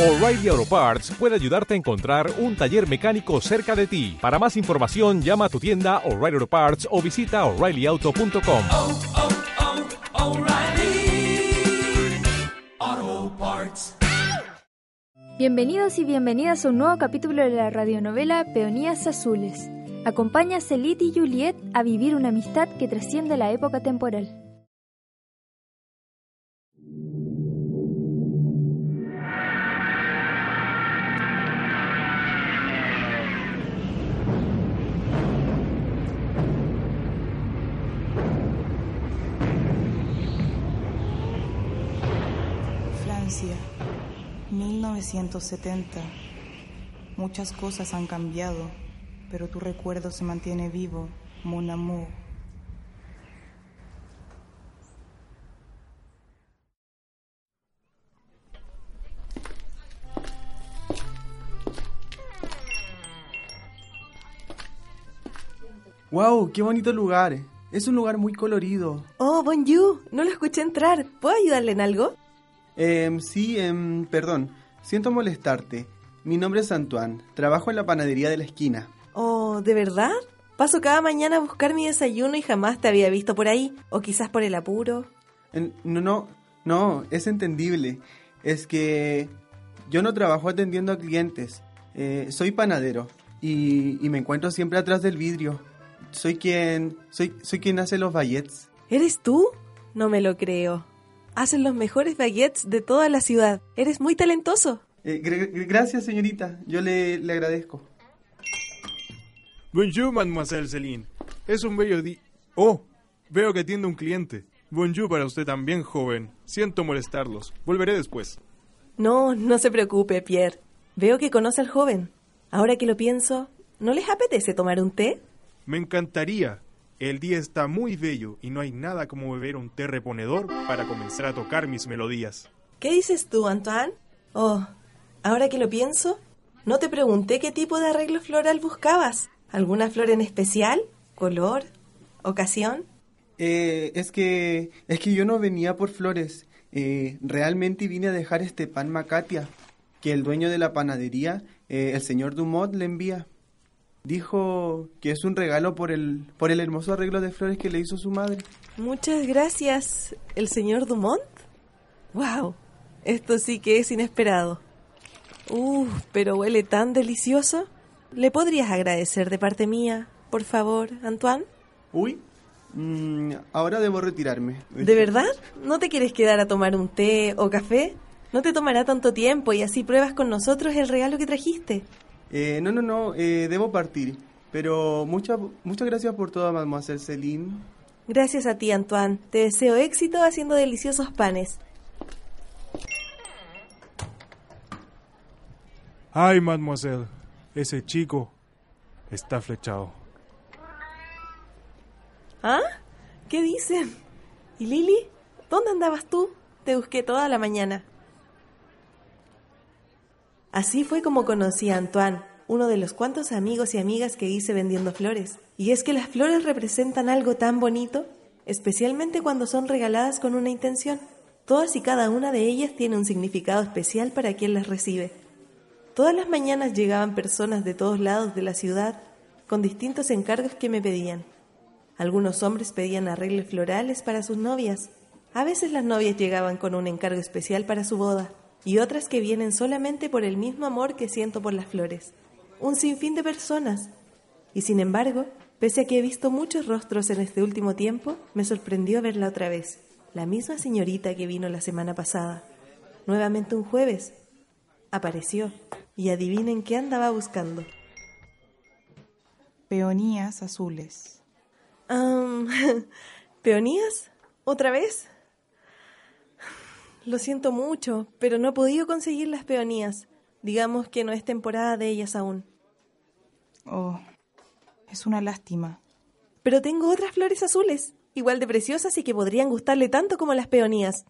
O'Reilly Auto Parts puede ayudarte a encontrar un taller mecánico cerca de ti. Para más información, llama a tu tienda O'Reilly Auto Parts o visita oreillyauto.com. oh, oh, Parts. Bienvenidos y bienvenidas a un nuevo capítulo de la radionovela Peonías Azules. Acompaña a Celit y Juliet a vivir una amistad que trasciende la época temporal. Francia, 1970. Muchas cosas han cambiado, pero tu recuerdo se mantiene vivo, mon amour. ¡Wow! ¡Qué bonito lugar! Es un lugar muy colorido. Oh, bonjour, no lo escuché entrar. ¿Puedo ayudarle en algo? Em, sí, em, perdón. Siento molestarte. Mi nombre es Antoine. Trabajo en la panadería de la esquina. Oh, ¿de verdad? Paso cada mañana a buscar mi desayuno y jamás te había visto por ahí. O quizás por el apuro. No, no, no, es entendible. Es que yo no trabajo atendiendo a clientes. Eh, soy panadero y, y me encuentro siempre atrás del vidrio. Soy quien, soy, soy quien hace los baguettes. ¿Eres tú? No me lo creo. Hacen los mejores baguettes de toda la ciudad. Eres muy talentoso. Eh, gr- gr- gracias, señorita. Yo le, le agradezco. Bonjour, mademoiselle Celine. Es un bello día. Oh, veo que atiende un cliente. Bonjour para usted también, joven. Siento molestarlos. Volveré después. No, no se preocupe, Pierre. Veo que conoce al joven. Ahora que lo pienso, ¿no les apetece tomar un té? Me encantaría. El día está muy bello y no hay nada como beber un té reponedor para comenzar a tocar mis melodías. ¿Qué dices tú, Antoine? Oh, ahora que lo pienso, no te pregunté qué tipo de arreglo floral buscabas. ¿Alguna flor en especial? ¿Color? ¿Ocasión? Eh, es que es que yo no venía por flores. Eh, realmente vine a dejar este pan macatia que el dueño de la panadería, eh, el señor Dumont, le envía. Dijo que es un regalo por el por el hermoso arreglo de flores que le hizo su madre. Muchas gracias, el señor Dumont. ¡Wow! Esto sí que es inesperado. Uf, pero huele tan delicioso. ¿Le podrías agradecer de parte mía, por favor, Antoine? Uy, mm, ahora debo retirarme. ¿De verdad? ¿No te quieres quedar a tomar un té o café? No te tomará tanto tiempo y así pruebas con nosotros el regalo que trajiste. Eh, no, no, no, eh, debo partir. Pero muchas muchas gracias por todo, mademoiselle Celine. Gracias a ti, Antoine. Te deseo éxito haciendo deliciosos panes. Ay, mademoiselle. Ese chico está flechado. ¿Ah? ¿Qué dicen? ¿Y Lily? ¿Dónde andabas tú? Te busqué toda la mañana. Así fue como conocí a Antoine, uno de los cuantos amigos y amigas que hice vendiendo flores. Y es que las flores representan algo tan bonito, especialmente cuando son regaladas con una intención. Todas y cada una de ellas tiene un significado especial para quien las recibe. Todas las mañanas llegaban personas de todos lados de la ciudad con distintos encargos que me pedían. Algunos hombres pedían arreglos florales para sus novias. A veces las novias llegaban con un encargo especial para su boda y otras que vienen solamente por el mismo amor que siento por las flores. Un sinfín de personas. Y sin embargo, pese a que he visto muchos rostros en este último tiempo, me sorprendió verla otra vez. La misma señorita que vino la semana pasada. Nuevamente un jueves. Apareció. Y adivinen qué andaba buscando. Peonías azules. Am, ¿Peonías? ¿Otra vez? Lo siento mucho, pero no he podido conseguir las peonías. Digamos que no es temporada de ellas aún. Oh, es una lástima. Pero tengo otras flores azules, igual de preciosas y que podrían gustarle tanto como las peonías.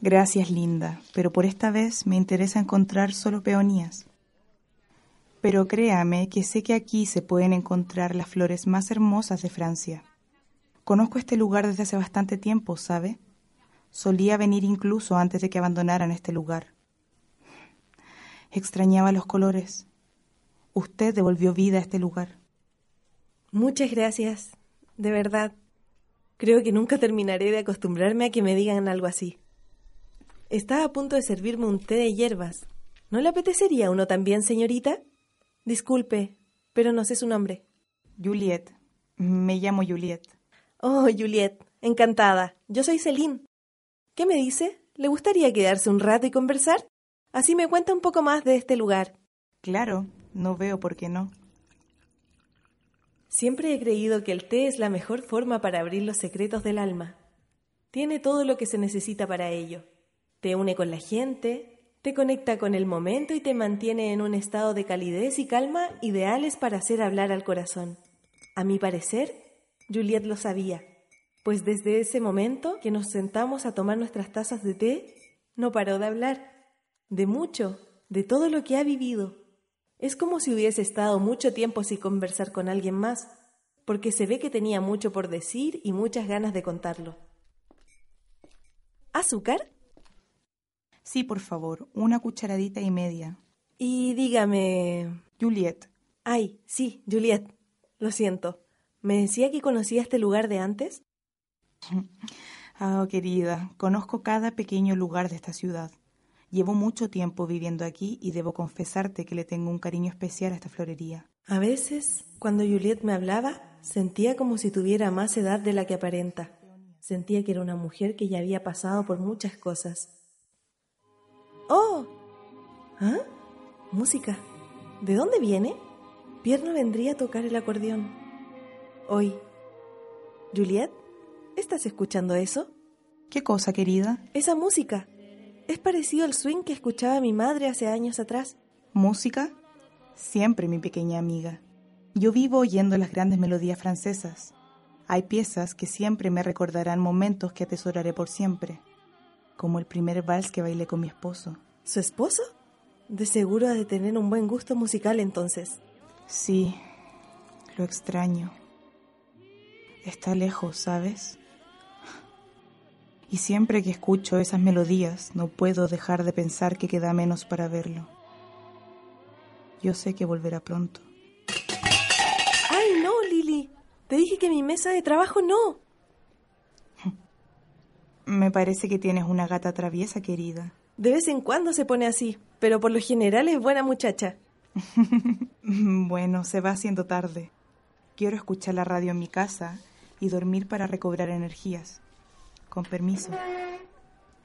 Gracias, linda, pero por esta vez me interesa encontrar solo peonías. Pero créame que sé que aquí se pueden encontrar las flores más hermosas de Francia. Conozco este lugar desde hace bastante tiempo, ¿sabe? Solía venir incluso antes de que abandonaran este lugar. Extrañaba los colores. Usted devolvió vida a este lugar. Muchas gracias, de verdad. Creo que nunca terminaré de acostumbrarme a que me digan algo así. Estaba a punto de servirme un té de hierbas. ¿No le apetecería uno también, señorita? Disculpe, pero no sé su nombre. Juliet. Me llamo Juliet. Oh, Juliet, encantada. Yo soy Celine. ¿Qué me dice? ¿Le gustaría quedarse un rato y conversar? Así me cuenta un poco más de este lugar. Claro, no veo por qué no. Siempre he creído que el té es la mejor forma para abrir los secretos del alma. Tiene todo lo que se necesita para ello. Te une con la gente, te conecta con el momento y te mantiene en un estado de calidez y calma ideales para hacer hablar al corazón. A mi parecer, Juliet lo sabía, pues desde ese momento que nos sentamos a tomar nuestras tazas de té, no paró de hablar, de mucho, de todo lo que ha vivido. Es como si hubiese estado mucho tiempo sin conversar con alguien más, porque se ve que tenía mucho por decir y muchas ganas de contarlo. ¿Azúcar? Sí, por favor, una cucharadita y media. Y dígame... Juliet. Ay, sí, Juliet. Lo siento. ¿Me decía que conocía este lugar de antes? Ah, querida, conozco cada pequeño lugar de esta ciudad. Llevo mucho tiempo viviendo aquí y debo confesarte que le tengo un cariño especial a esta florería. A veces, cuando Juliet me hablaba, sentía como si tuviera más edad de la que aparenta. Sentía que era una mujer que ya había pasado por muchas cosas. ¡Oh! ¿Ah? Música. ¿De dónde viene? Pierno vendría a tocar el acordeón. Hoy. Juliet, ¿estás escuchando eso? ¿Qué cosa, querida? Esa música. Es parecido al swing que escuchaba mi madre hace años atrás. ¿Música? Siempre, mi pequeña amiga. Yo vivo oyendo las grandes melodías francesas. Hay piezas que siempre me recordarán momentos que atesoraré por siempre, como el primer vals que bailé con mi esposo. ¿Su esposo? De seguro ha de tener un buen gusto musical entonces. Sí, lo extraño. Está lejos, ¿sabes? Y siempre que escucho esas melodías no puedo dejar de pensar que queda menos para verlo. Yo sé que volverá pronto. ¡Ay, no, Lily! Te dije que mi mesa de trabajo no. Me parece que tienes una gata traviesa, querida. De vez en cuando se pone así, pero por lo general es buena muchacha. bueno, se va haciendo tarde. Quiero escuchar la radio en mi casa y dormir para recobrar energías. Con permiso.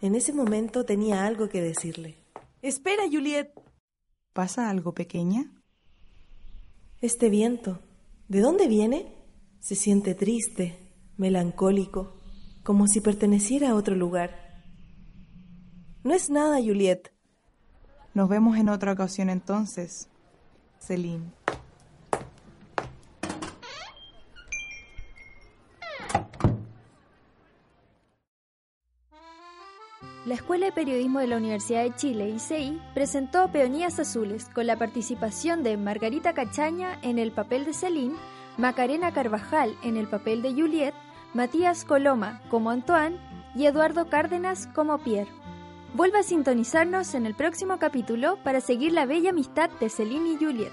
En ese momento tenía algo que decirle. Espera, Juliet. ¿Pasa algo pequeña? Este viento, ¿de dónde viene? Se siente triste, melancólico, como si perteneciera a otro lugar. No es nada, Juliet. Nos vemos en otra ocasión entonces, Celine. La Escuela de Periodismo de la Universidad de Chile, ICI, presentó Peonías Azules con la participación de Margarita Cachaña en el papel de Celine, Macarena Carvajal en el papel de Juliet, Matías Coloma como Antoine y Eduardo Cárdenas como Pierre. Vuelva a sintonizarnos en el próximo capítulo para seguir la bella amistad de Celine y Juliet.